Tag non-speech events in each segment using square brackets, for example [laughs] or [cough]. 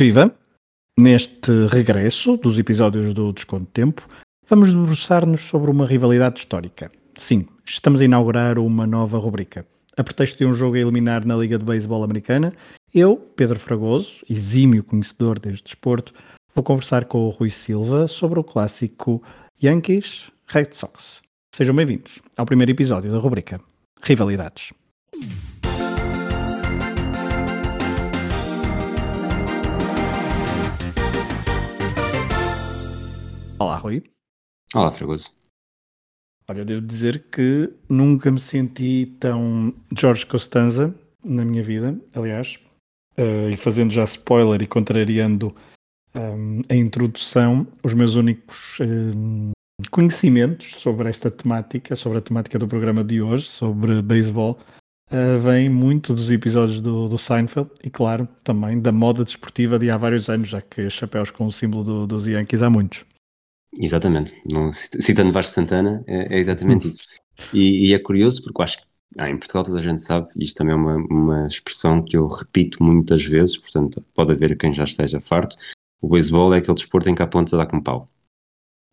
Viva! Neste regresso dos episódios do Desconto Tempo, vamos debruçar-nos sobre uma rivalidade histórica. Sim, estamos a inaugurar uma nova rubrica. A pretexto de um jogo a eliminar na Liga de Beisebol Americana, eu, Pedro Fragoso, exímio conhecedor deste desporto, vou conversar com o Rui Silva sobre o clássico Yankees Red Sox. Sejam bem-vindos ao primeiro episódio da rubrica Rivalidades. Olá, Rui. Olá, Fragoso. Olha, eu devo dizer que nunca me senti tão Jorge Costanza na minha vida, aliás, uh, e fazendo já spoiler e contrariando um, a introdução, os meus únicos um, conhecimentos sobre esta temática, sobre a temática do programa de hoje, sobre beisebol, uh, vêm muito dos episódios do, do, Seinfeld e, claro, também da moda desportiva de há vários anos, já que chapéus com o símbolo do, dos Yankees há muitos. Exatamente, não, citando Vasco Santana, é, é exatamente hum. isso. E, e, é curioso porque eu acho que ah, em Portugal toda a gente sabe, isto também é uma, uma expressão que eu repito muitas vezes, portanto pode haver quem já esteja farto, o beisebol é aquele desporto em que há pontos a dar com pau.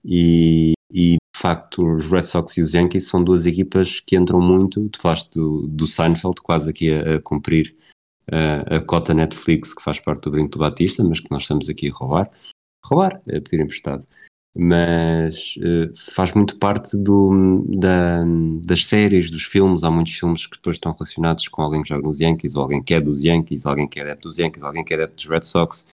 E, e de facto os Red Sox e os Yankees são duas equipas que entram muito, tu falaste do, do Seinfeld, quase aqui a, a cumprir a, a cota Netflix que faz parte do Brinco do Batista, mas que nós estamos aqui a roubar, roubar, a pedir emprestado mas uh, faz muito parte do, da, das séries, dos filmes. Há muitos filmes que depois estão relacionados com alguém que joga nos Yankees, ou alguém que é dos Yankees, alguém que é adepto dos Yankees, alguém que é adepto dos Red Sox.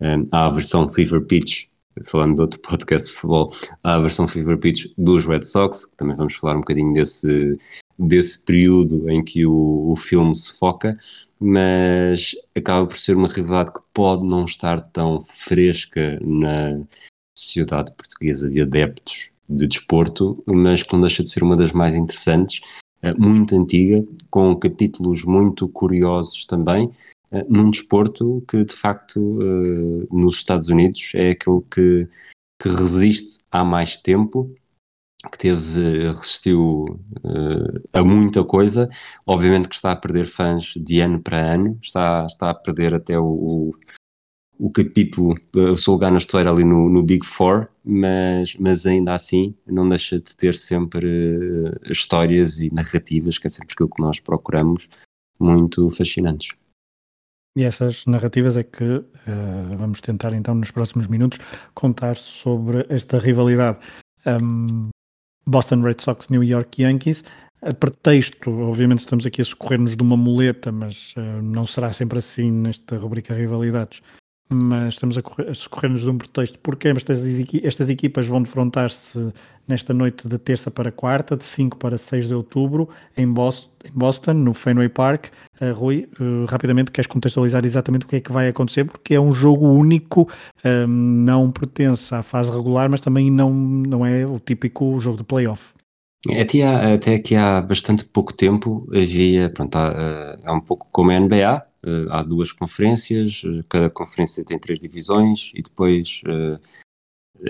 Um, há a versão Fever Pitch, falando de outro [laughs] podcast de futebol, há a versão Fever Pitch dos Red Sox, que também vamos falar um bocadinho desse, desse período em que o, o filme se foca mas acaba por ser uma rivalidade que pode não estar tão fresca na, sociedade portuguesa de adeptos de desporto, mas que não deixa de ser uma das mais interessantes, eh, muito antiga, com capítulos muito curiosos também, eh, num desporto que de facto eh, nos Estados Unidos é aquele que, que resiste há mais tempo, que teve, resistiu a muita coisa, obviamente que está a perder fãs de ano para ano, está, está a perder até o, o seu lugar na história ali no, no, Big Four, mas, mas ainda assim não deixa de ter sempre uh, histórias e narrativas, que é sempre aquilo que nós procuramos, muito fascinantes. E essas narrativas é que uh, vamos tentar então nos próximos minutos contar sobre esta rivalidade. Um, Boston Red Sox, New York Yankees, a pretexto, obviamente estamos aqui a socorrer-nos de uma muleta, mas uh, não será sempre assim nesta rubrica Rivalidades mas estamos a, a socorrer-nos de um pretexto porque estas, estas equipas vão defrontar-se nesta noite de terça para quarta, de 5 para 6 de outubro, em Boston, em Boston no Fenway Park. Uh, Rui, uh, rapidamente queres contextualizar exatamente o que é que vai acontecer, porque é um jogo único, uh, não pertence à fase regular, mas também não, não é o típico jogo de playoff. Até, há, até que há bastante pouco tempo havia, pronto, há, há um pouco como a NBA, Uh, há duas conferências, uh, cada conferência tem três divisões e depois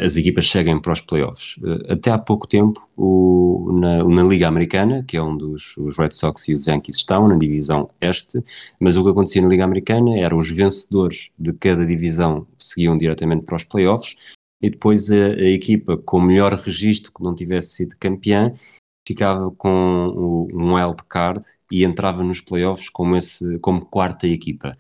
as equipas seguem para os playoffs. até há pouco tempo, o, na, na, Liga Americana, que é onde os, os, Red Sox e os Yankees estão, na divisão este, mas o que acontecia na Liga Americana era os vencedores de cada divisão seguiam diretamente para os playoffs e depois a, a equipa com melhor registro que não tivesse sido campeã ficava com o, um wild card e entrava nos playoffs como, esse, como quarta equipa.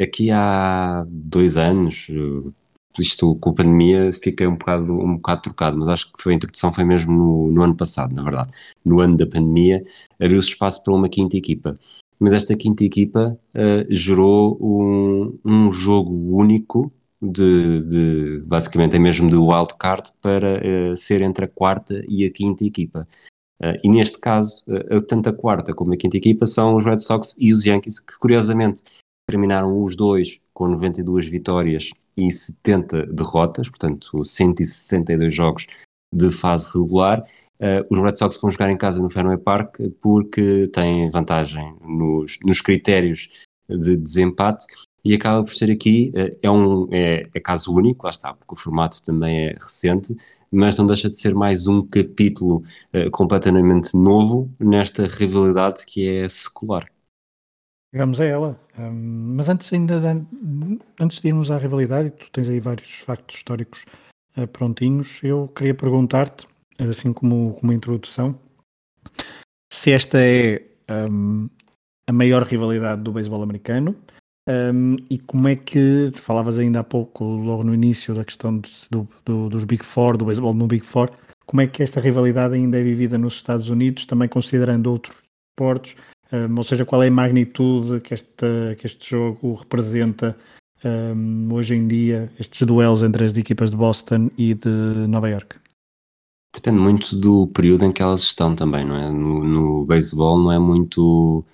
Aqui há dois anos, eh, isto com a pandemia fiquei um bocado, um bocado trocado, mas acho que foi, a introdução foi mesmo no, no ano passado, na verdade. No ano da pandemia abriu-se espaço para uma quinta equipa. Mas esta quinta equipa uh, gerou um, um jogo único de, de, basicamente é mesmo de wildcard para uh, ser entre a quarta e a quinta equipa. Uh, e neste caso, uh, tanto a quarta como a quinta equipa são os Red Sox e os Yankees, que curiosamente terminaram os dois com 92 vitórias e 70 derrotas, portanto 162 jogos de fase regular. Uh, os Red Sox vão jogar em casa no Fenway Park porque têm vantagem nos, nos critérios de desempate e acaba por ser aqui, eh, é um é, é, caso único, lá está, porque o formato também é recente, mas não deixa de ser mais um capítulo uh, completamente novo nesta rivalidade que é secular. Chegamos a ela. Um, mas antes ainda de, antes de irmos à rivalidade, tu tens aí vários factos históricos uh, prontinhos, eu queria perguntar-te, assim como, como introdução, se esta é um, a maior rivalidade do beisebol americano um, e como é que, falavas ainda há pouco, logo no início da questão do, do, dos Big Four, do beisebol no Big Four, como é que esta rivalidade ainda é vivida nos Estados Unidos, também considerando outros esportes, um, ou seja, qual é a magnitude que este, que este jogo representa um, hoje em dia, estes duelos entre as equipas de Boston e de Nova York? Depende muito do período em que elas estão também, não é? No, no beisebol não é muito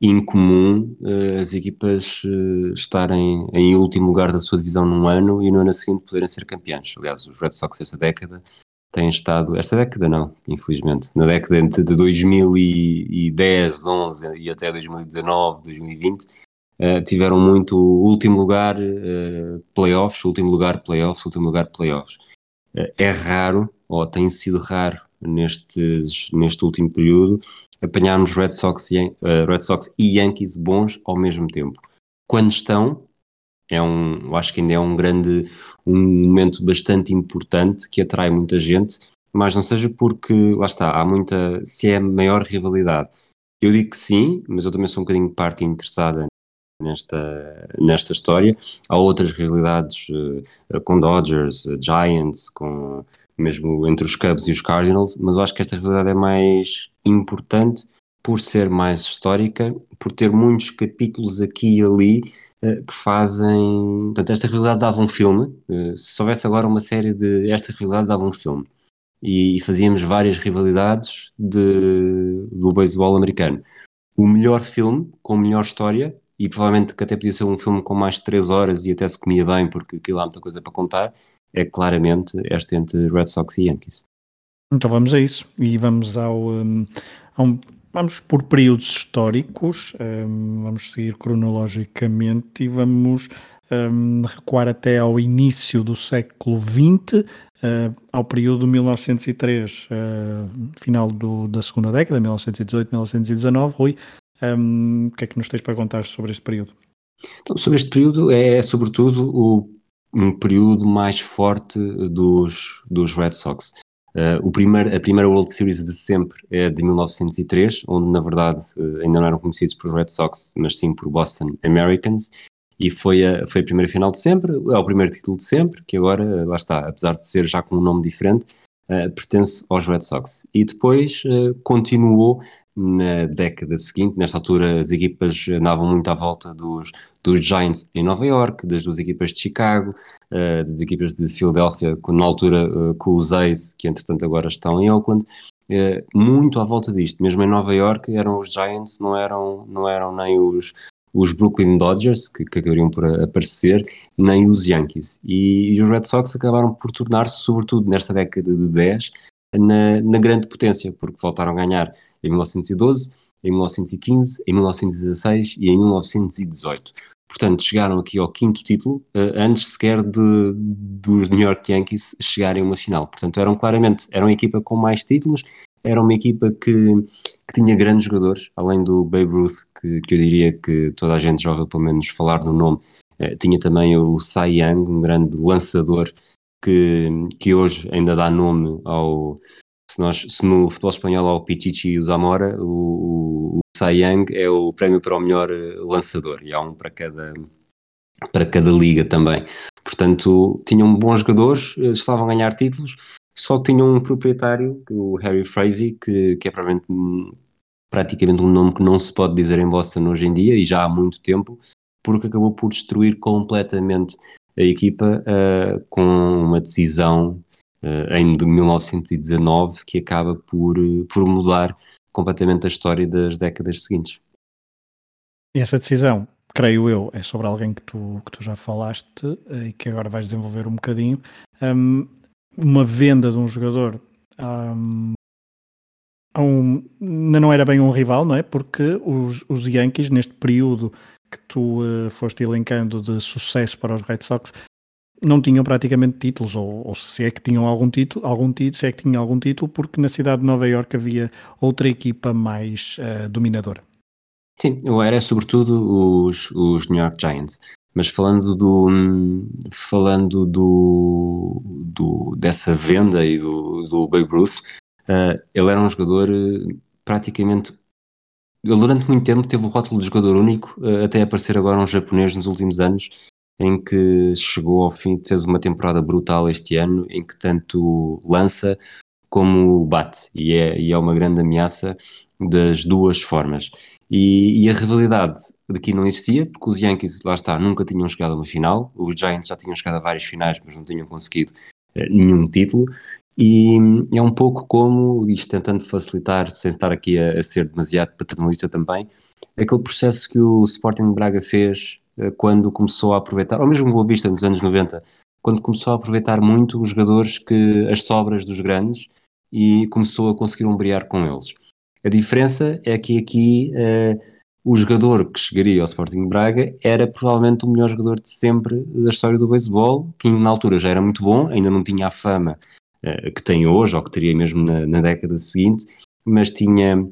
incomum uh, as equipas uh, estarem em último lugar da sua divisão num ano e no ano seguinte poderem ser campeões. Aliás, os Red Sox esta década têm estado, esta década não, infelizmente, na década entre de 2010, 11 e até 2019, 2020, uh, tiveram muito último lugar uh, playoffs, último lugar playoffs, último lugar playoffs. É raro, ou tem sido raro nestes, neste último período, apanharmos Red Sox, e, uh, Red Sox e Yankees bons ao mesmo tempo. Quando estão, é um, eu acho que ainda é um grande, um momento bastante importante que atrai muita gente, mas não seja porque, lá está, há muita, se é maior rivalidade. Eu digo que sim, mas eu também sou um bocadinho parte interessada nesta, nesta história. Há outras realidades uh, com Dodgers, uh, Giants, com mesmo entre os Cubs e os Cardinals, mas eu acho que esta realidade é mais importante por ser mais histórica, por ter muitos capítulos aqui e ali uh, que fazem. Portanto, esta realidade dava um filme. Uh, se houvesse agora uma série de esta realidade, dava um filme. E, fazíamos várias rivalidades de, do beisebol americano. O melhor filme, com melhor história, e provavelmente que até podia ser um filme com mais de 3 horas e até se comia bem, porque aquilo há muita coisa para contar, é claramente este entre Red Sox e Yankees. Então vamos a isso e vamos ao, um, um vamos por períodos históricos, um, vamos seguir cronologicamente e vamos um, recuar até ao início do século XX, uh, ao período 1903, uh, final do, da segunda década, 1918-1919. Rui, um, o que é que nos tens para contar sobre este período? Então, sobre este período é sobretudo o um período mais forte dos, dos Red Sox. Uh, o primeiro, a primeira World Series de sempre é de 1903, onde na verdade uh, ainda não eram conhecidos por Red Sox, mas sim por Boston Americans, e foi a, foi a primeira final de sempre, é o primeiro título de sempre, que agora, lá está, apesar de ser já com um nome diferente, uh, pertence aos Red Sox. E depois uh, continuou na década seguinte, nesta altura as equipas andavam muito à volta dos, dos Giants em Nova York, das duas equipas de Chicago, uh, das equipas de Filadélfia, na altura com os A's, que entretanto agora estão em Oakland, muito à volta disto. Mesmo em Nova York eram os Giants, não eram, não eram nem os, os Brooklyn Dodgers, que, que acabariam por aparecer, nem os Yankees. E, e os Red Sox acabaram por tornar-se, sobretudo nesta década de 10, na, na, grande potência, porque voltaram a ganhar em 1912, em 1915, em 1916 e em 1918. Portanto, chegaram aqui ao quinto título, uh, antes sequer de, dos New York Yankees chegarem a uma final. Portanto, eram claramente, eram a equipa com mais títulos, era uma equipa que, que tinha grandes jogadores, além do Babe Ruth, que, que eu diria que toda a gente já ouviu pelo menos falar no nome, eh, tinha também o Cy Young, um grande lançador que, que hoje ainda dá nome ao. Se, nós, se no futebol espanhol ao Pichichi e o Zamora, o, o, o Cy Young é o prémio para o melhor eh, lançador e há um para cada, para cada liga também. Portanto, tinham bons jogadores, eh, estavam a ganhar títulos, só tinham um proprietário, o Harry Frazee, que, que é praticamente, um nome que não se pode dizer em Boston hoje em dia e já há muito tempo, porque acabou por destruir completamente a equipa uh, com uma decisão uh, em 1919 que acaba por, por mudar completamente a história das décadas seguintes. E essa decisão, creio eu, é sobre alguém que tu, que tu já falaste eh, e que agora vais desenvolver um bocadinho. Um, uma venda de um jogador um, um, não era bem um rival, não é? Porque os, os Yankees, neste período que tu uh, foste elencando de sucesso para os Red Sox, não tinham praticamente títulos, ou, ou, se é que tinham algum título, algum título, se é que tinham algum título, porque na cidade de Nova York havia outra equipa mais uh, dominadora. Sim, era sobretudo os, os New York Giants. Mas falando do falando do, do dessa venda e do, do Babe Ruth, uh, ele era um jogador uh, praticamente ele durante muito tempo teve o rótulo de jogador único, uh, até aparecer agora um japonês nos últimos anos, em que chegou ao fim, fez uma temporada brutal este ano, em que tanto lança como bate, e é, e é uma grande ameaça das duas formas. E, e, a rivalidade daqui não existia, porque os Yankees, lá está, nunca tinham chegado a uma final, os Giants já tinham chegado a várias finais, mas não tinham conseguido eh, nenhum título, e é um pouco como, isto tentando facilitar, sem estar aqui a, a, ser demasiado paternalista também, aquele processo que o Sporting Braga fez eh, quando começou a aproveitar, ou mesmo Boa Vista nos anos 90, quando começou a aproveitar muito os jogadores que as sobras dos grandes e começou a conseguir umbrear com eles. A diferença é que aqui uh, o jogador que chegaria ao Sporting Braga era provavelmente o melhor jogador de sempre da história do beisebol, que na altura já era muito bom, ainda não tinha a fama uh, que tem hoje, ou que teria mesmo na, na, década seguinte, mas tinha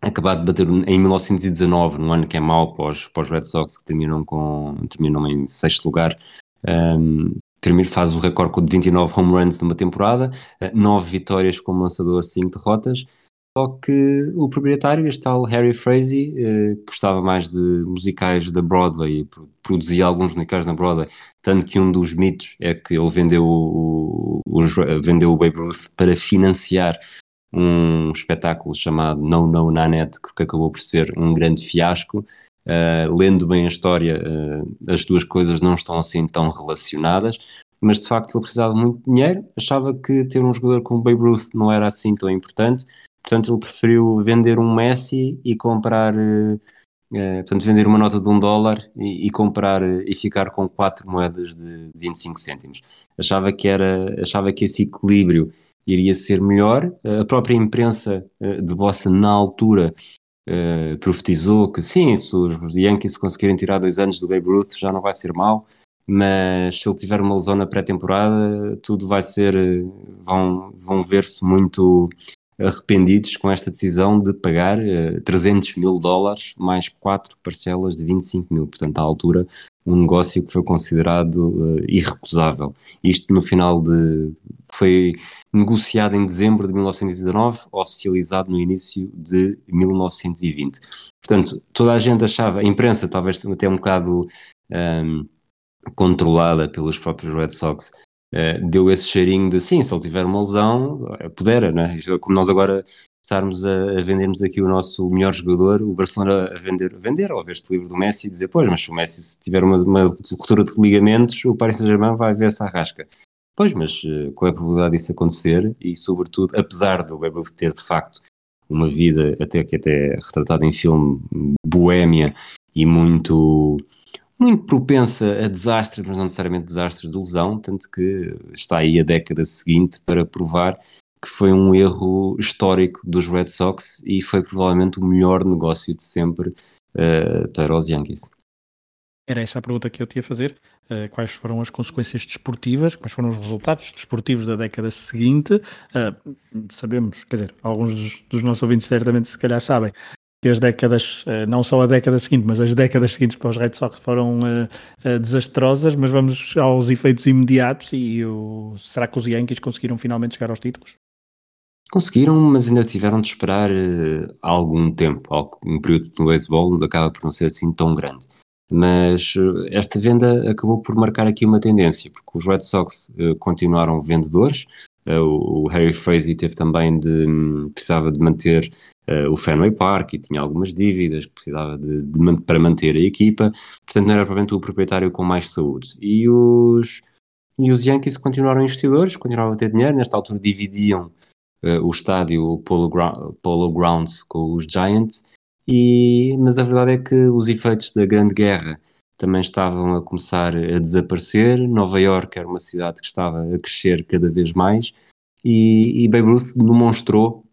acabado de bater em 1919, num ano que é mau para os, para os Red Sox, que terminam, com, terminam em sexto lugar, um, ehm, faz o recorde de 29 home runs numa temporada, 9 eh, vitórias como lançador, 5 derrotas, só que o proprietário, este tal Harry Frazee, eh, gostava mais de musicais da Broadway, produzia alguns musicais na Broadway, tanto que um dos mitos é que ele vendeu o, o, vendeu o Babe Ruth para financiar um espetáculo chamado No No Nanette, que acabou por ser um grande fiasco. Uh, lendo bem a história, uh, as duas coisas não estão assim tão relacionadas, mas de facto ele precisava muito de dinheiro, achava que ter um jogador como Babe Ruth não era assim tão importante, Portanto, ele preferiu vender um Messi e comprar, uh, portanto, vender uma nota de um dólar e, e, comprar uh, e ficar com quatro moedas de 25 cêntimos. Achava que era, achava que esse equilíbrio iria ser melhor. a própria imprensa de Boston na altura uh, profetizou que sim, se os Yankees conseguirem tirar dois anos do Babe Ruth já não vai ser mal, mas se ele tiver uma lesão na pré-temporada, tudo vai ser, vão, vão ver-se muito arrependidos com esta decisão de pagar uh, eh, 300 mil dólares mais quatro parcelas de 25 mil. Portanto, à altura, um negócio que foi considerado uh, irrecusável. Isto no final de. foi negociado em dezembro de 1919, oficializado no início de 1920. Portanto, toda a gente achava, a imprensa talvez até um bocado. Um, ehm, controlada pelos próprios Red Sox, deu esse cheirinho de sim, se ele tiver uma lesão, eh, pudera, né? Como nós agora estarmos a, a, vendermos aqui o nosso melhor jogador, o Barcelona a vender, a vender ou a ver-se livre do Messi e dizer, pois, mas se o Messi se tiver uma, uma ruptura de ligamentos, o Paris Saint-Germain vai ver-se à rasca. Pois, mas uh, qual é a probabilidade disso acontecer? E, sobretudo, apesar do Weber ter, de facto, uma vida até que até retratada em filme boémia e muito muito propensa a desastres, mas não necessariamente desastres de lesão, tanto que está aí a década seguinte para provar que foi um erro histórico dos Red Sox e foi provavelmente o melhor negócio de sempre uh, para os Yankees. Era essa a pergunta que eu te ia fazer. Uh, quais foram as consequências desportivas, quais foram os resultados desportivos da década seguinte? Uh, sabemos, quer dizer, alguns dos, dos, nossos ouvintes certamente se calhar sabem que as décadas, eh, não só a década seguinte, mas as décadas seguintes para os Red Sox foram uh, uh, desastrosas, mas vamos aos efeitos imediatos e o, será que os Yankees conseguiram finalmente chegar aos títulos? Conseguiram, mas ainda tiveram de esperar uh, algum tempo, um período no beisebol acaba por não ser assim tão grande. Mas esta venda acabou por marcar aqui uma tendência, porque os Red Sox continuaram vendedores, o Harry Frazee teve também de, um, precisava de manter uh, o Fenway Park e tinha algumas dívidas que precisava de, de, para manter a equipa, portanto não era provavelmente o proprietário com mais saúde. E os, e os Yankees continuaram investidores, continuaram a ter dinheiro, nesta altura dividiam uh, o estádio Polo, Polo Grounds com os Giants, e, mas a verdade é que os efeitos da Grande Guerra também estavam a começar a desaparecer. Nova York era uma cidade que estava a crescer cada vez mais e, e Babe Ruth demonstrou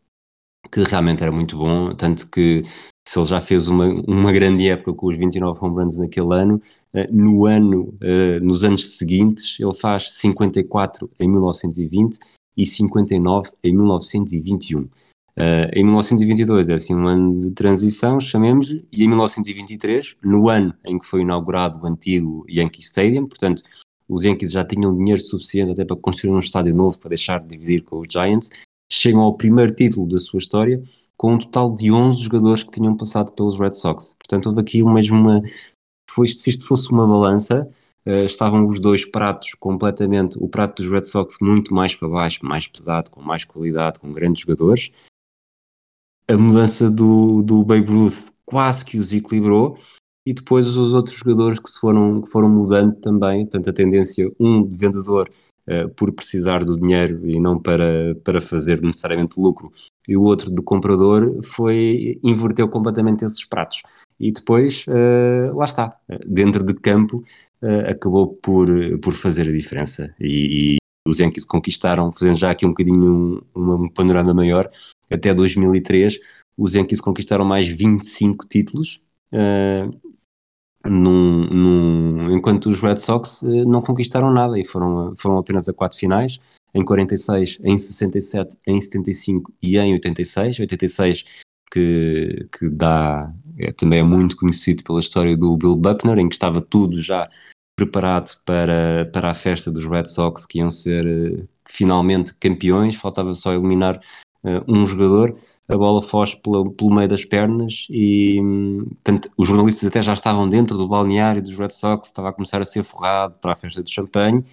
que realmente era muito bom, tanto que se ele já fez uma, uma grande época com os 29 home runs naquele ano, uh, no ano, uh, nos anos seguintes, ele faz 54 em 1920 e 59 em 1921. Uh, em 1922 é assim um ano de transição, chamemos-lhe, e em 1923, no ano em que foi inaugurado o antigo Yankee Stadium, portanto, os Yankees já tinham dinheiro suficiente até para construir um estádio novo para deixar de dividir com os Giants, chegam ao primeiro título da sua história com um total de 11 jogadores que tinham passado pelos Red Sox. Portanto, houve aqui mesmo uma. Foi, se isto fosse uma balança, uh, estavam os dois pratos completamente. O prato dos Red Sox muito mais para baixo, mais pesado, com mais qualidade, com grandes jogadores, a mudança do, do Babe Ruth quase que os equilibrou e depois os outros jogadores que se foram, que foram mudando também, portanto a tendência, um de vendedor uh, por precisar do dinheiro e não para, para fazer necessariamente lucro, e o outro de comprador foi, inverteu completamente esses pratos. E depois, uh, lá está, dentro de campo, uh, acabou por, por fazer a diferença. E, e os Yankees conquistaram, fazendo já aqui um bocadinho um, um panorama maior, até 2003, os Yankees conquistaram mais 25 títulos, uh, num, num, enquanto os Red Sox uh, não conquistaram nada e foram, foram apenas a quatro finais, em 46, em 67, em 75 e em 86. 86 que, que dá, é, também é muito conhecido pela história do Bill Buckner, em que estava tudo já preparado para, para a festa dos Red Sox que iam ser uh, finalmente campeões, faltava só eliminar um jogador, a bola foge pelo, pelo meio das pernas e tanto, os jornalistas até já estavam dentro do balneário dos Red Sox, estava a começar a ser forrado para a festa do champanhe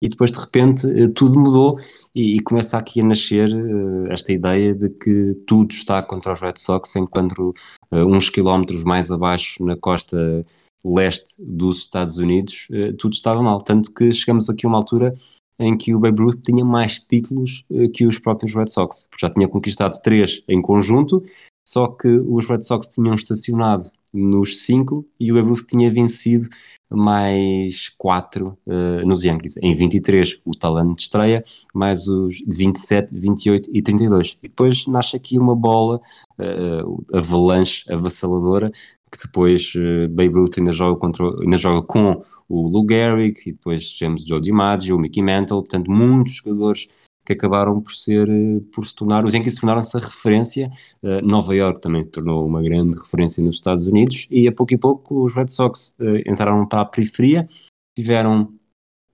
e depois de repente uh, tudo mudou e, e, começa aqui a nascer uh, esta ideia de que tudo está contra os Red Sox enquanto uns quilómetros mais abaixo na costa leste dos Estados Unidos tudo estava mal, tanto que chegamos aqui a uma altura em que o Babe Ruth tinha mais títulos uh, que os próprios Red Sox, porque já tinha conquistado três em conjunto, só que os Red Sox tinham estacionado nos cinco e o Babe Ruth tinha vencido mais quatro uh, nos Yankees. Em 23 o talento de estreia, mais os 27, 28 e 32. E depois nasce aqui uma bola uh, avalanche avassaladora que depois uh, Babe Ruth ainda joga, contra, ainda joga com o Lou Gehrig e depois temos Joe DiMaggio, o Mickey Mantle, portanto muitos jogadores que acabaram por ser, uh, por se tornar, os Yankees tornaram-se a referência, uh, Nova York também tornou uma grande referência nos Estados Unidos e a pouco e pouco os Red Sox entraram para a periferia, tiveram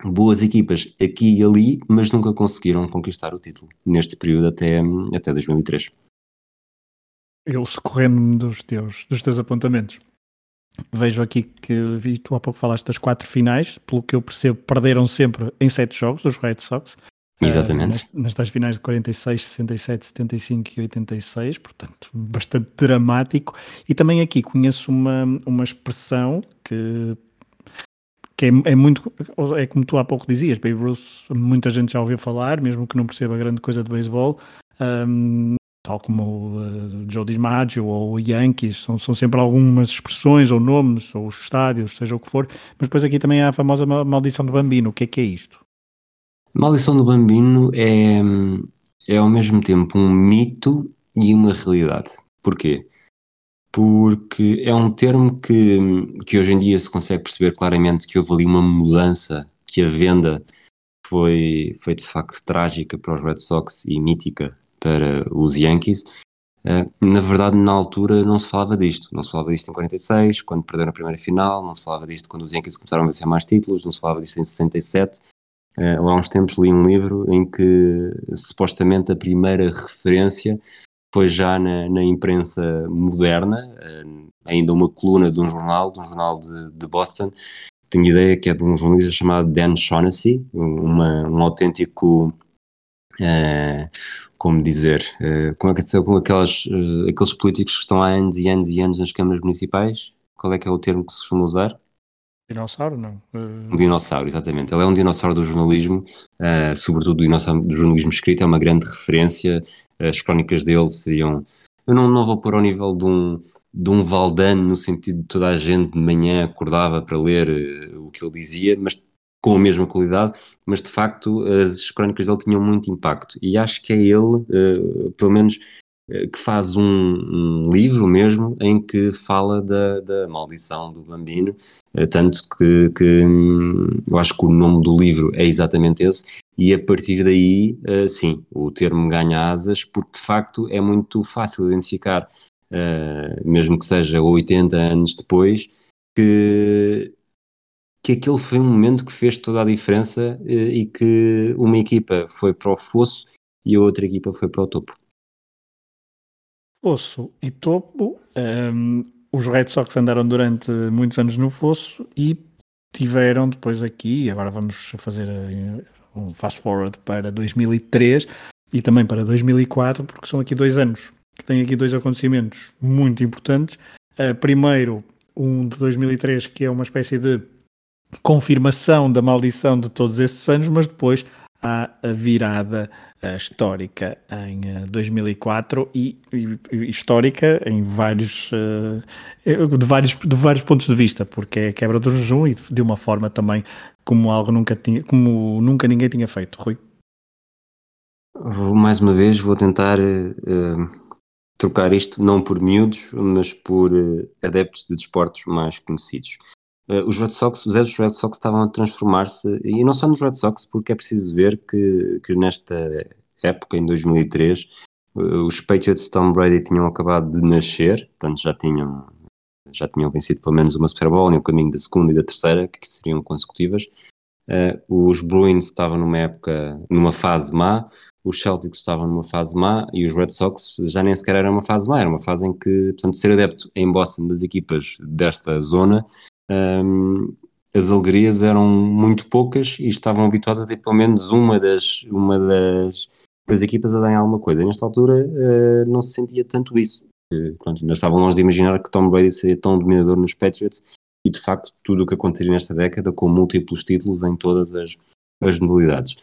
boas equipas aqui e ali, mas nunca conseguiram conquistar o título neste período até, até 2003 eu socorrendo-me dos teus, dos teus apontamentos, vejo aqui que vi, tu há pouco falaste das quatro finais, pelo que eu percebo, perderam sempre em sete jogos os Red Sox. Exatamente. Uh, nas, finais de 46, 67, 75 e 86, portanto, bastante dramático. E também aqui conheço uma, uma expressão que, que é, é, muito. É como tu há pouco dizias, Babe Ruth, muita gente já ouviu falar, mesmo que não perceba grande coisa de beisebol. Um, tal como uh, Joe DiMaggio ou Yankees, são, são sempre algumas expressões ou nomes ou estádios, seja o que for, mas depois aqui também há a famosa maldição do Bambino. O que é que é isto? Maldição do Bambino é, é ao mesmo tempo um mito e uma realidade. Porquê? Porque é um termo que, que hoje em dia se consegue perceber claramente que houve ali uma mudança, que a venda foi, foi de facto trágica para os Red Sox e mítica para os Yankees. Uh, na verdade, na altura não se falava disto. Não se falava disto em 46, quando perderam a primeira final, não se falava disto quando os Yankees começaram a vencer mais títulos, não se falava disto em 67. Uh, há uns tempos li um livro em que supostamente a primeira referência foi já na, na imprensa moderna, uh, ainda uma coluna de um jornal, de um jornal de, de Boston. Tenho ideia que é de um jornalista chamado Dan Shaughnessy, uma, um autêntico Uh, como dizer, uh, como é que é com aquelas, uh, aqueles políticos que estão há anos e anos e anos nas câmaras municipais? Qual é que é o termo que se costuma usar? Dinossauro, não? Um dinossauro, exatamente. Ele é um dinossauro do jornalismo, sobretudo do, dinossauro, do jornalismo escrito, é uma grande referência. As crónicas dele seriam. Eu não, não vou pôr ao nível de um, de um Valdano, no sentido de toda a gente de manhã acordava para ler o que ele dizia, mas com a mesma qualidade, mas de facto as crónicas dele tinham muito impacto. E acho que é ele, uh, pelo menos, uh, que faz um, um, livro mesmo em que fala da, da maldição do Bambino, uh, tanto que, que um, eu acho que o nome do livro é exatamente esse, e a partir daí, sim, o termo ganha asas, porque de facto é muito fácil identificar, mesmo que seja 80 anos depois, que, que aquele foi um momento que fez toda a diferença uh, e que uma equipa foi para o fosso e a outra equipa foi para o topo. Fosso e topo, um, ehm, os Red Sox andaram durante muitos anos no fosso e tiveram depois aqui, agora vamos fazer um fast forward para 2003 e também para 2004, porque são aqui dois anos que têm aqui dois acontecimentos muito importantes. Uh, primeiro, um de 2003, que é uma espécie de confirmação da maldição de todos esses anos, mas depois há a virada uh, histórica em uh, 2004 e, e, histórica em vários, uh, de vários de vários pontos de vista, porque é a quebra do jejum e de uma forma também como algo nunca tinha, como nunca ninguém tinha feito, Rui. Mais uma vez vou tentar uh, trocar isto não por miúdos, mas por uh, adeptos de desportos mais conhecidos. Uh, os Red Sox, os Red Sox estavam a transformar-se, e não só nos Red Sox, porque é preciso ver que, que nesta época, em 2003, os Patriots de Tom Brady tinham acabado de nascer, portanto já tinham já tinham vencido pelo menos uma Super Bowl, no caminho da segunda e da terceira, que seriam consecutivas. Uh, os Bruins estavam numa época, numa fase má, os Celtics estavam numa fase má e os Red Sox já nem sequer era uma fase má, era uma fase em que, portanto, ser adepto em Boston das equipas desta zona, um, as alegrias eram muito poucas e estavam habituados a ter pelo menos uma das, uma das, das equipas a dar alguma coisa. E nesta altura uh, não se sentia tanto isso que pronto, ainda estavam longe de imaginar que Tom Brady seria tão dominador nos Patriots e de facto tudo o que aconteceria nesta década com múltiplos títulos em todas as, as modalidades.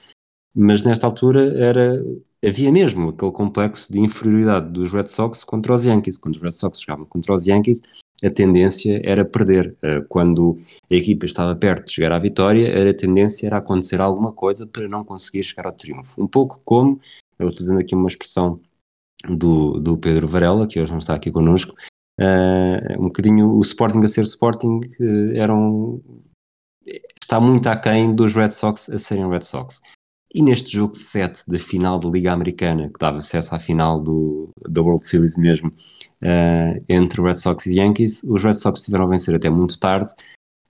Mas nesta altura era, havia mesmo aquele complexo de inferioridade dos Red Sox contra os Yankees. Quando os Red Sox jogavam contra os Yankees, a tendência era perder. Eh, quando a equipa estava perto de chegar à vitória, a tendência era acontecer alguma coisa para não conseguir chegar ao triunfo. Um pouco como, eu utilizando aqui uma expressão do, do Pedro Varela, que hoje não está aqui connosco, uh, um bocadinho o Sporting a ser Sporting uh, era um, está muito aquém dos Red Sox a serem Red Sox. E neste jogo 7 da final da Liga Americana, que dava acesso à final do, da World Series mesmo, uh, entre Red Sox e Yankees, os Red Sox tiveram a vencer até muito tarde.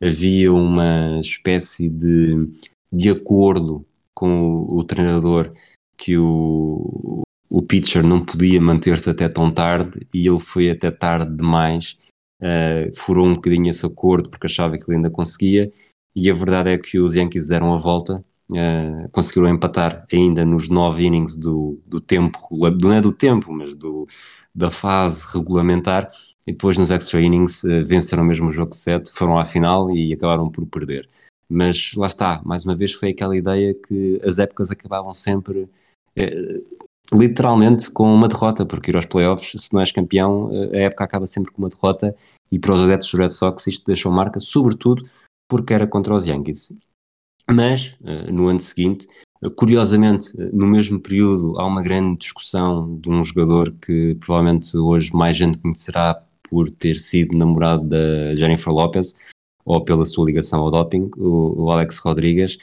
Havia uma espécie de, de acordo com o, o treinador que o, o pitcher não podia manter-se até tão tarde e ele foi até tarde demais, uh, furou um bocadinho esse acordo porque achava que ele ainda conseguia. E a verdade é que os Yankees deram a volta, uh, conseguiram empatar ainda nos nove innings do, do tempo, não é do tempo, mas do, da fase regulamentar e depois nos extra innings uh, venceram mesmo o jogo 7, foram à final e acabaram por perder. Mas lá está, mais uma vez foi aquela ideia que as épocas acabavam sempre literalmente com uma derrota, porque ir aos playoffs, se não és campeão, eh, a época acaba sempre com uma derrota e para os adeptos do Red Sox isto deixou marca, sobretudo porque era contra os Yankees. Mas, eh, no ano seguinte, eh, curiosamente, no mesmo período, há uma grande discussão de um jogador que provavelmente hoje mais gente conhecerá por ter sido namorado da Jennifer Lopez ou pela sua ligação ao doping, o Alex Rodrigues,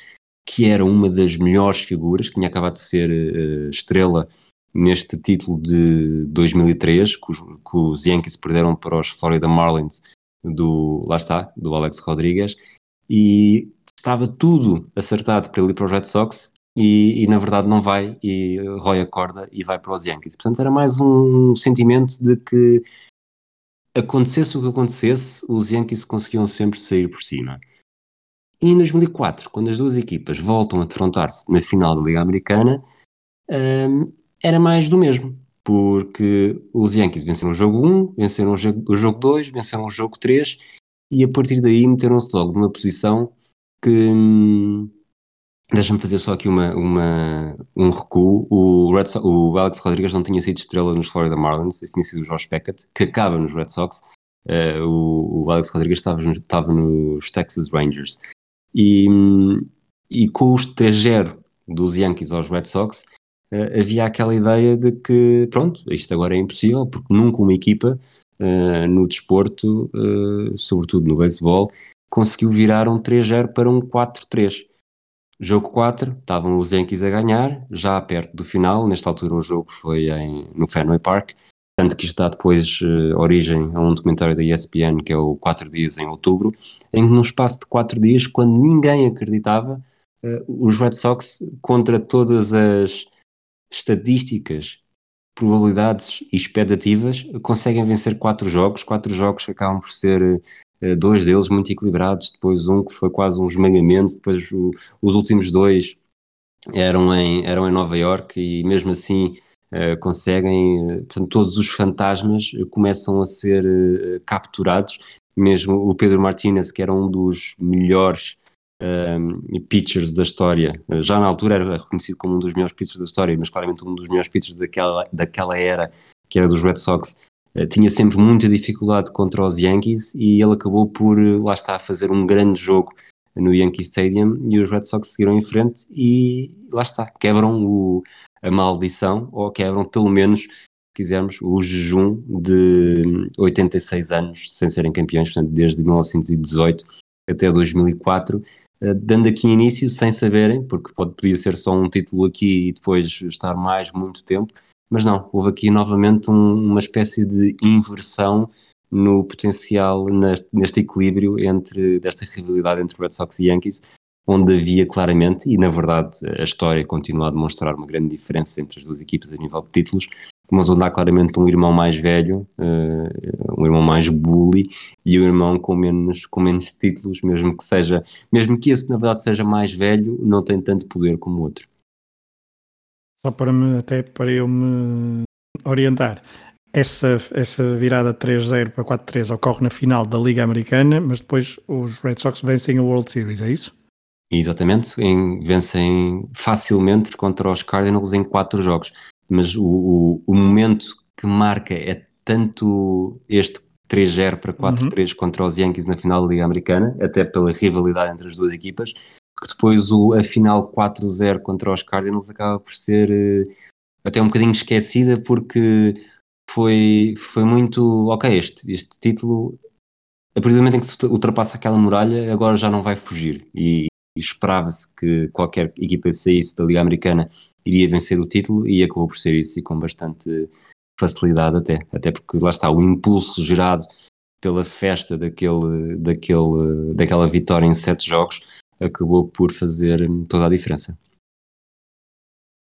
que era uma das melhores figuras, tinha acabado de ser uh, estrela neste título de 2003, que os, que os, Yankees perderam para os Florida Marlins, do, lá está, do Alex Rodrigues, e estava tudo acertado para ele ir para os Red Sox, e, e, na verdade não vai, e rói a corda e vai para os Yankees. Portanto, era mais um sentimento de que acontecesse o que acontecesse, os Yankees conseguiam sempre sair por cima. E em 2004, quando as duas equipas voltam a defrontar-se na final da Liga Americana, um, era mais do mesmo, porque os Yankees venceram o jogo 1, venceram o jogo 2, venceram o jogo 3 e a partir daí meteram-se logo numa posição que. Deixa-me fazer só aqui uma, uma, um recuo. O, Red so o Alex Rodrigues não tinha sido estrela nos Florida Marlins, esse tinha sido o Josh Beckett, que acaba nos Red Sox. Uh, o, o, Alex Rodrigues estava, estava nos Texas Rangers. E, e com os 3-0 dos Yankees aos Red Sox, uh, havia aquela ideia de que, pronto, isto agora é impossível, porque nunca uma equipa uh, no desporto, sobretudo no beisebol, conseguiu virar um 3-0 para um 4-3. Jogo 4, estavam os Yankees a ganhar, já perto do final. Nesta altura, o jogo foi em, no Fenway Park. Tanto que isto dá depois uh, origem a um documentário da ESPN, que é o 4 Dias em Outubro, em que, num espaço de 4 dias, quando ninguém acreditava, uh, os Red Sox, contra todas as estatísticas, probabilidades e expectativas, conseguem vencer 4 jogos. 4 jogos que acabam por ser uh, dois deles muito equilibrados, depois um que foi quase um esmagamento, depois o, os últimos dois eram em, eram em Nova York e mesmo assim Uh, conseguem, uh, portanto, todos os fantasmas uh, começam a ser capturados. Mesmo o Pedro Martínez, que era um dos melhores pitchers da história, já na altura era reconhecido como um dos melhores pitchers da história, mas claramente um dos melhores pitchers daquela, daquela era, que era dos Red Sox, tinha sempre muita dificuldade contra os Yankees e ele acabou por, lá está, fazer um grande jogo no Yankee Stadium e os Red Sox seguiram em frente e lá está, quebram o, a maldição ou quebram pelo menos, se quisermos, o jejum de 86 anos sem serem campeões, portanto desde 1918 até 2004, eh, dando aqui início sem saberem, porque pode, podia ser só um título aqui e depois estar mais muito tempo, mas não, houve aqui novamente um, uma espécie de inversão no potencial, neste, neste, equilíbrio entre desta rivalidade entre Red Sox e Yankees, onde havia claramente, e na verdade a história continua a demonstrar uma grande diferença entre as duas equipas a nível de títulos, mas onde há claramente um irmão mais velho, uh, um irmão mais bully e um irmão com menos, com menos títulos, mesmo que seja, mesmo que esse na verdade seja mais velho, não tem tanto poder como o outro. Só para me, até para eu me orientar, essa, essa virada 3-0 para 4-3 ocorre na final da Liga Americana, mas depois os Red Sox vencem a World Series, é isso? Exatamente, em, vencem facilmente contra os Cardinals em quatro jogos. Mas o, o, o momento que marca é tanto este 3-0 para 4-3 uhum. contra os Yankees na final da Liga Americana, até pela rivalidade entre as duas equipas, que depois o, a final 4-0 contra os Cardinals acaba por ser uh, até um bocadinho esquecida porque foi, foi muito ok, este, este título a partir do momento em que se ultrapassa aquela muralha, agora já não vai fugir. E, e esperava-se que qualquer equipa saísse da Liga Americana iria vencer o título e acabou por ser isso e com bastante facilidade até, até porque lá está o impulso gerado pela festa daquele, daquele, daquela vitória em sete jogos acabou por fazer toda a diferença.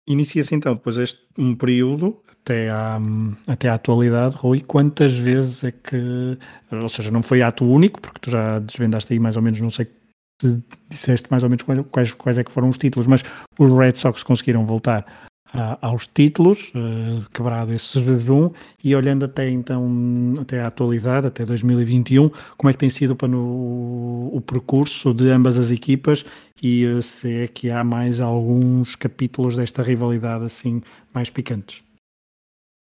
Inicia-se então depois este um período até à, até à atualidade, Rui, quantas vezes é que, ou seja, não foi ato único, porque tu já desvendaste aí mais ou menos, não sei se disseste mais ou menos quais, quais é que foram os títulos, mas os Red Sox conseguiram voltar a, aos títulos, uh, quebrado esse jejum, e olhando até então, até à atualidade, até 2021, como é que tem sido para no, o percurso de ambas as equipas e uh, se é que há mais alguns capítulos desta rivalidade assim mais picantes?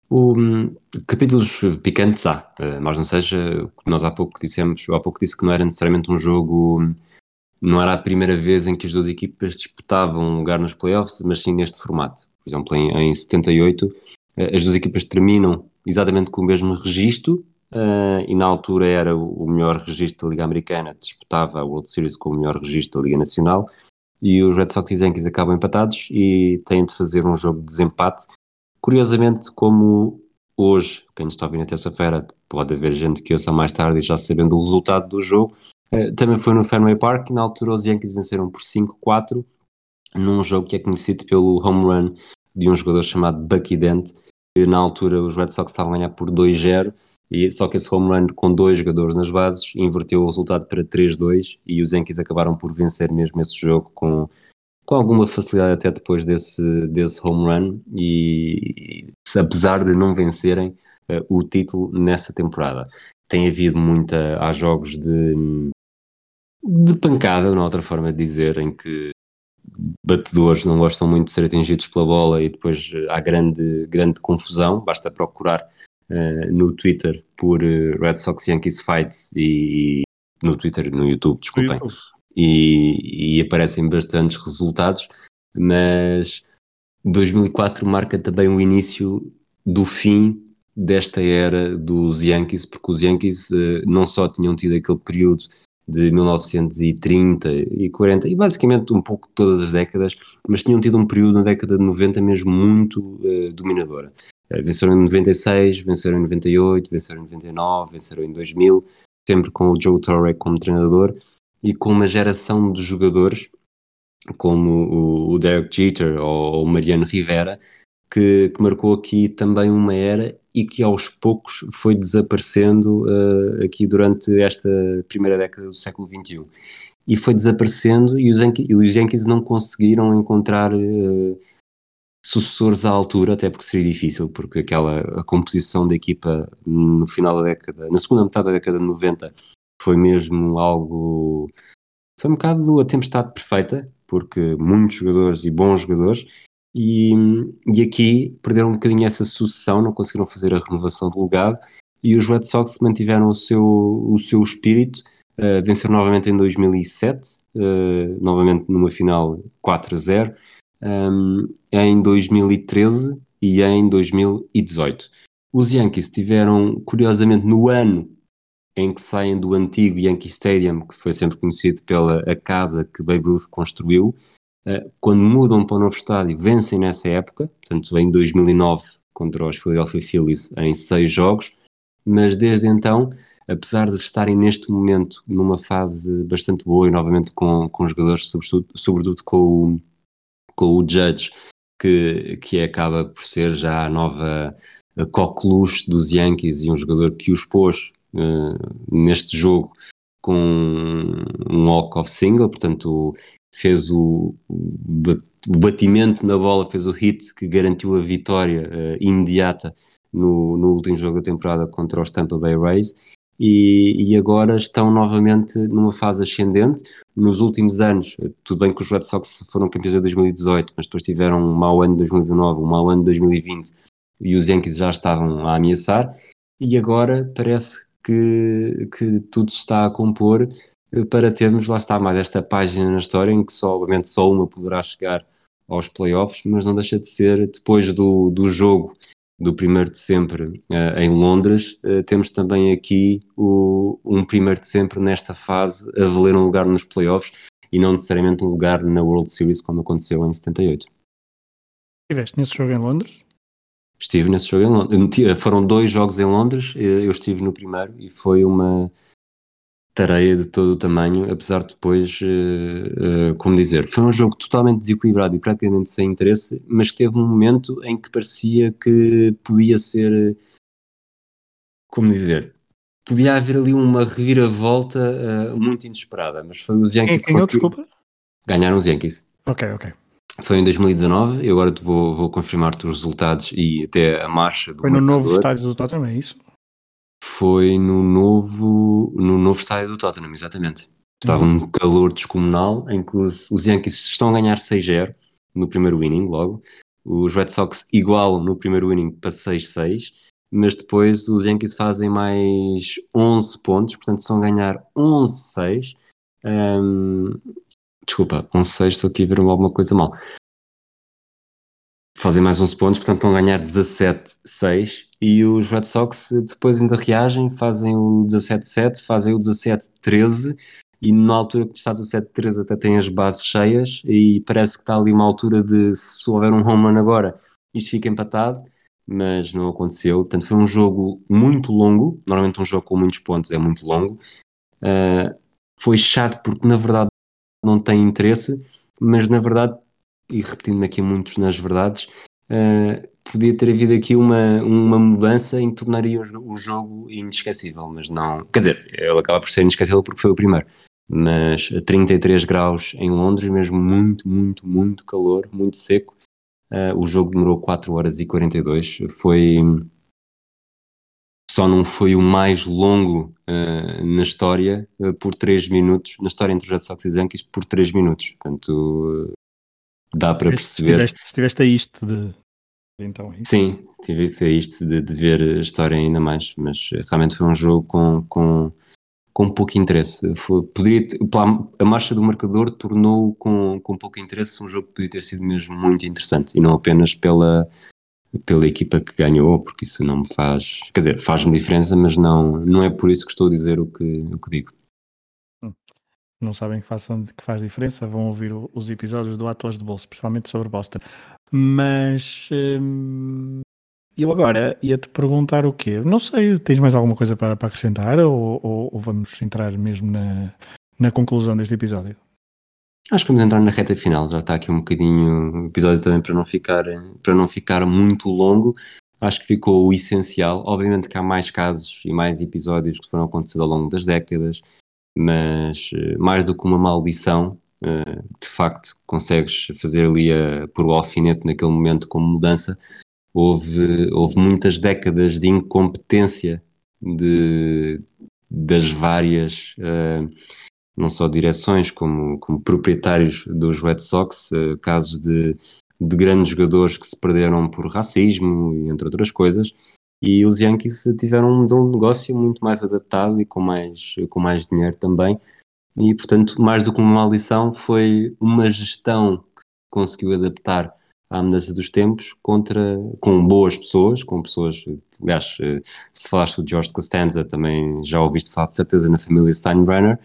O, um, capítulos picantes há, uh, mas não seja, nós há pouco dissemos, há pouco disse que não era necessariamente um jogo não era a primeira vez em que as duas equipas disputavam um lugar nos playoffs, mas sim neste formato. Por exemplo, em, em 78, eh, as duas equipas terminam exatamente com o mesmo registro, uh, e na altura era o, melhor registro da Liga Americana, disputava a World Series com o melhor registro da Liga Nacional, e os Red Sox e os Yankees acabam empatados e têm de fazer um jogo de desempate. Curiosamente, como hoje, quem está a ouvir na terça-feira, pode haver gente que ouça mais tarde e já sabendo o resultado do jogo, eh, também foi no Fenway Park, na altura os Yankees venceram por 5-4, num jogo que é conhecido pelo home run de um jogador chamado Bucky Dent, que na altura os Red Sox estavam a ganhar por 2-0, e só que esse home run com dois jogadores nas bases inverteu o resultado para 3-2 e os Yankees acabaram por vencer mesmo esse jogo com, com alguma facilidade até depois desse, desse home run e, apesar de não vencerem uh, o título nessa temporada. Tem havido muita, há jogos de, de pancada, não outra forma de dizer, em que batedores não gostam muito de ser atingidos pela bola e depois há grande, grande confusão. Basta procurar uh, no Twitter por uh, Red Sox Yankees Fights e, e no Twitter, no YouTube, desculpem, YouTube. E, e aparecem bastantes resultados, mas 2004 marca também o início do fim desta era dos Yankees, porque os Yankees uh, não só tinham tido aquele período de 1930 e 40, e basicamente um pouco todas as décadas, mas tinham tido um período na década de 90 mesmo muito uh, dominadora. Uh, venceram em 96, venceram em 98, venceram em 99, venceram em 2000, sempre com o Joe Torre como treinador e com uma geração de jogadores como o, Derek Jeter ou o Mariano Rivera, que, que, marcou aqui também uma era e que aos poucos foi desaparecendo uh, aqui durante esta primeira década do século XXI. E foi desaparecendo e os, Yankees, os Yankees não conseguiram encontrar uh, sucessores à altura, até porque seria difícil, porque aquela a composição da equipa no final da década, na segunda metade da década de 90, foi mesmo algo. Foi um bocado a tempestade perfeita, porque muitos jogadores e bons jogadores, e, e aqui perderam um bocadinho essa sucessão, não conseguiram fazer a renovação do legado, e os Red Sox mantiveram o seu, o seu espírito, uh, venceram novamente em 2007, uh, eh, novamente numa final 4 a 0, um, em 2013 e em 2018. Os Yankees tiveram, curiosamente, no ano em que saem do antigo Yankee Stadium, que foi sempre conhecido pela a casa que Babe Ruth construiu, quando mudam para o novo estádio, vencem nessa época, portanto em 2009 contra os Philadelphia Phillies em seis jogos, mas desde então, apesar de estarem neste momento numa fase bastante boa e novamente com, com jogadores, sobretudo, sobretudo com o com o Judge, que, que acaba por ser já a nova coqueluche dos Yankees e um jogador que os pôs uh, neste jogo com um walk-off single, portanto fez o, o batimento na bola, fez o hit que garantiu a vitória uh, imediata no, no último jogo da temporada contra os Tampa Bay Rays e, e, agora estão novamente numa fase ascendente. Nos últimos anos, tudo bem que os Red Sox foram campeões em 2018, mas depois tiveram um mau ano de 2019, um mau ano de 2020 e os Yankees já estavam a ameaçar. E agora parece que, que tudo se está a compor para termos, lá está, mais esta página na história em que só, obviamente, só uma poderá chegar aos playoffs, mas não deixa de ser, depois do, do jogo do primeiro de sempre uh, em Londres, uh, temos também aqui o, um primeiro de sempre nesta fase a valer um lugar nos playoffs e não necessariamente um lugar na World Series como aconteceu em 78. Estiveste nesse jogo em Londres? Estive nesse jogo em Londres. Foram dois jogos em Londres, eu estive no primeiro e foi uma, tareia de todo o tamanho, apesar de depois, uh, uh, como dizer, foi um jogo totalmente desequilibrado e praticamente sem interesse, mas que teve um momento em que parecia que podia ser, como dizer, podia haver ali uma reviravolta uh, muito inesperada, mas foi os Yankees que desculpa? ganharam os Yankees. Ok, ok. Foi em 2019, eu agora vou, vou confirmar-te os resultados e até a marcha do Foi no marcador. novo estádio do Tottenham, é isso? Foi no novo, no novo estádio do Tottenham, exatamente. Estava uhum. um calor descomunal em que os, os Yankees estão a ganhar 6-0 no primeiro inning, logo. Os Red Sox igualam no primeiro inning para 6-6, mas depois os Yankees fazem mais 11 pontos, portanto estão a ganhar 11-6. Um, desculpa, 11-6, estou aqui a ver alguma coisa mal fazem mais 11 pontos, portanto estão a ganhar 17-6 e os Red Sox depois ainda reagem, fazem o 17-7, fazem o 17-13 e na altura que está 17-13 até tem as bases cheias e parece que está ali uma altura de se houver um home run agora isto fica empatado, mas não aconteceu, portanto foi um jogo muito longo, normalmente um jogo com muitos pontos é muito longo, uh, foi chato porque na verdade não tem interesse, mas na verdade e repetindo aqui muitos nas verdades, uh, podia ter havido aqui uma, uma mudança em que tornaria o, o, jogo inesquecível, mas não. Quer dizer, ele acaba por ser inesquecível porque foi o primeiro. Mas a 33 graus em Londres, mesmo muito, muito, muito calor, muito seco. Uh, o jogo demorou 4 horas e 42. Foi. Só não foi o mais longo uh, na história uh, por 3 minutos, na história entre os Red Sox e os Yankees, por 3 minutos. Portanto, dá para perceber. Se tiveste a isto de. Então, é isso. Sim, tive a isto de, de, ver a história ainda mais, mas realmente foi um jogo com, com, com pouco interesse. Foi, poderia, a marcha do marcador tornou com, com pouco interesse um jogo que podia ter sido mesmo muito interessante e não apenas pela, pela equipa que ganhou, porque isso não me faz, quer dizer, faz-me diferença, mas não, não é por isso que estou a dizer o que, o que digo. Hum. não sabem que, façam, que faz diferença, vão ouvir os episódios do Atlas de Bolso, principalmente sobre Boston. Mas hum, eu agora ia-te perguntar o quê? Não sei, tens mais alguma coisa para, para acrescentar ou, ou, ou, vamos entrar mesmo na, na conclusão deste episódio? Acho que vamos entrar na reta final, já está aqui um bocadinho o episódio também para não ficar, para não ficar muito longo. Acho que ficou o essencial. Obviamente que há mais casos e mais episódios que foram acontecendo ao longo das décadas, mas eh, mais do que uma maldição, de facto consegues fazer ali a, por o alfinete naquele momento como mudança. Houve, houve muitas décadas de incompetência de, das várias, uh, não só direções, como, como proprietários dos Red Sox, uh, casos de, de grandes jogadores que se perderam por racismo e entre outras coisas, e os Yankees tiveram um modelo de negócio muito mais adaptado e com mais, com mais dinheiro também, e portanto, mais do que uma maldição, foi uma gestão que conseguiu adaptar à mudança dos tempos contra, com boas pessoas, com pessoas, aliás, eh, se falaste do George Costanza, também já ouviste falar de certeza na família Steinbrenner,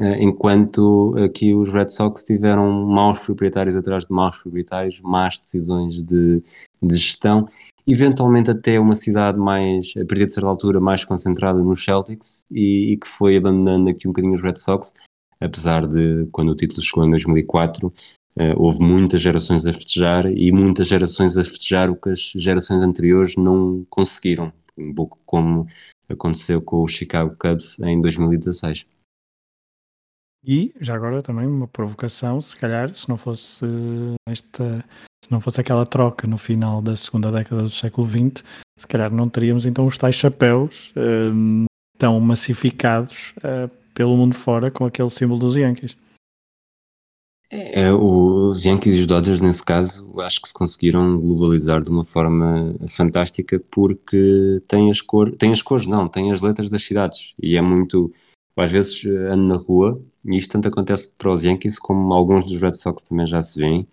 eh, enquanto aqui os Red Sox tiveram maus proprietários atrás de maus proprietários, más decisões de, de gestão, eventualmente até uma cidade mais, a partir de certa altura, mais concentrada nos Celtics e, e que foi abandonando aqui um bocadinho os Red Sox, apesar de, quando o título chegou em 2004, Uh, houve muitas gerações a festejar e muitas gerações a festejar o que as gerações anteriores não conseguiram, um pouco como aconteceu com o Chicago Cubs em 2016. E já agora também uma provocação, se calhar, se não fosse esta, se não fosse aquela troca no final da segunda década do século XX, se calhar não teríamos então os tais chapéus uh, tão massificados uh, pelo mundo fora com aquele símbolo dos Yankees. É, os Yankees e os Dodgers, nesse caso, acho que se conseguiram globalizar de uma forma fantástica porque têm as, cor, têm as cores, não, têm as letras das cidades. E é muito. Às vezes ando na rua, e isto tanto acontece para os Yankees como alguns dos Red Sox também já se veem,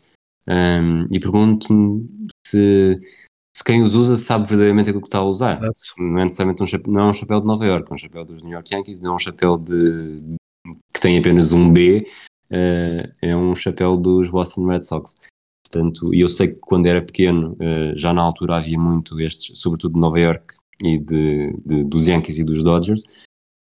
um, e pergunto-me se, se quem os usa sabe verdadeiramente aquilo que está a usar. Não é necessariamente um chapéu, não é um chapéu de Nova York, é um chapéu dos New York Yankees, não é um chapéu de, que tem apenas um B, uh, é um chapéu dos Boston Red Sox. Portanto, e eu sei que quando era pequeno, uh, já na altura havia muito estes, sobretudo de Nova York e de, de, dos Yankees e dos Dodgers.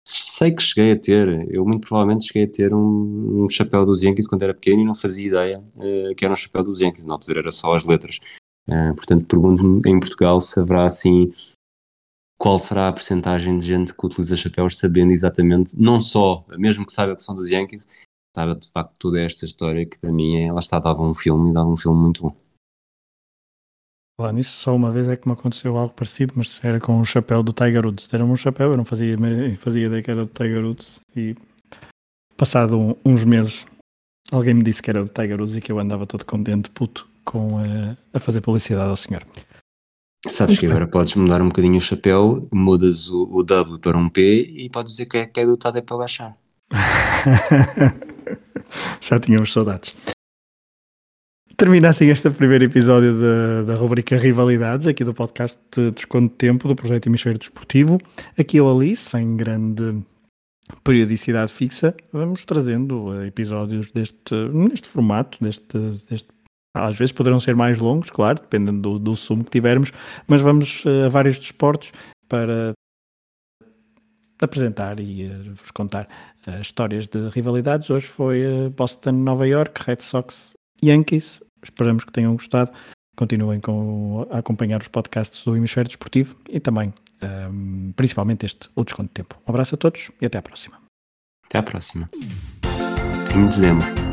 Sei que cheguei a ter, eu muito provavelmente cheguei a ter um, um chapéu dos Yankees quando era pequeno e não fazia ideia uh, que era um chapéu dos Yankees, na altura era só as letras. Portanto, pergunto-me em Portugal se haverá assim qual será a percentagem de gente que utiliza chapéus sabendo exatamente, não só, mesmo que saiba que são dos Yankees, saiba de facto toda esta história que para mim ela está, dava um filme e dava um filme muito bom. Lá nisso, só uma vez é que me aconteceu algo parecido, mas era com o chapéu do Tiger Woods. Deram-me um chapéu, eu não fazia, [laughs] fazia ideia que era do Tiger Woods e passado um, uns meses alguém me disse que era do Tiger Woods e que eu andava todo contente, puto, com a, a fazer publicidade ao senhor. Sabes que agora podes mudar um bocadinho o chapéu, mudas o, o W para um P e podes dizer que é, que é do Tadeu para baixar. Já tínhamos saudades. Termina assim este primeiro episódio da, da rubrica Rivalidades, aqui do podcast Desconto Tempo, do projeto Hemisfério Desportivo. Aqui ou ali, sem grande periodicidade fixa, vamos trazendo episódios deste, neste formato, deste, deste às vezes poderão ser mais longos, claro, dependendo do, do sumo que tivermos, mas vamos eh, a vários desportos para apresentar e eh, vos contar uh, histórias de rivalidades. Hoje foi uh, Boston, Nova York, Red Sox, Yankees. Esperamos que tenham gostado. Continuem com, a acompanhar os podcasts do Hemisfério Desportivo e também, um, principalmente, este O Desconto de Tempo. Um abraço a todos e até à próxima. Até à próxima. Em dezembro.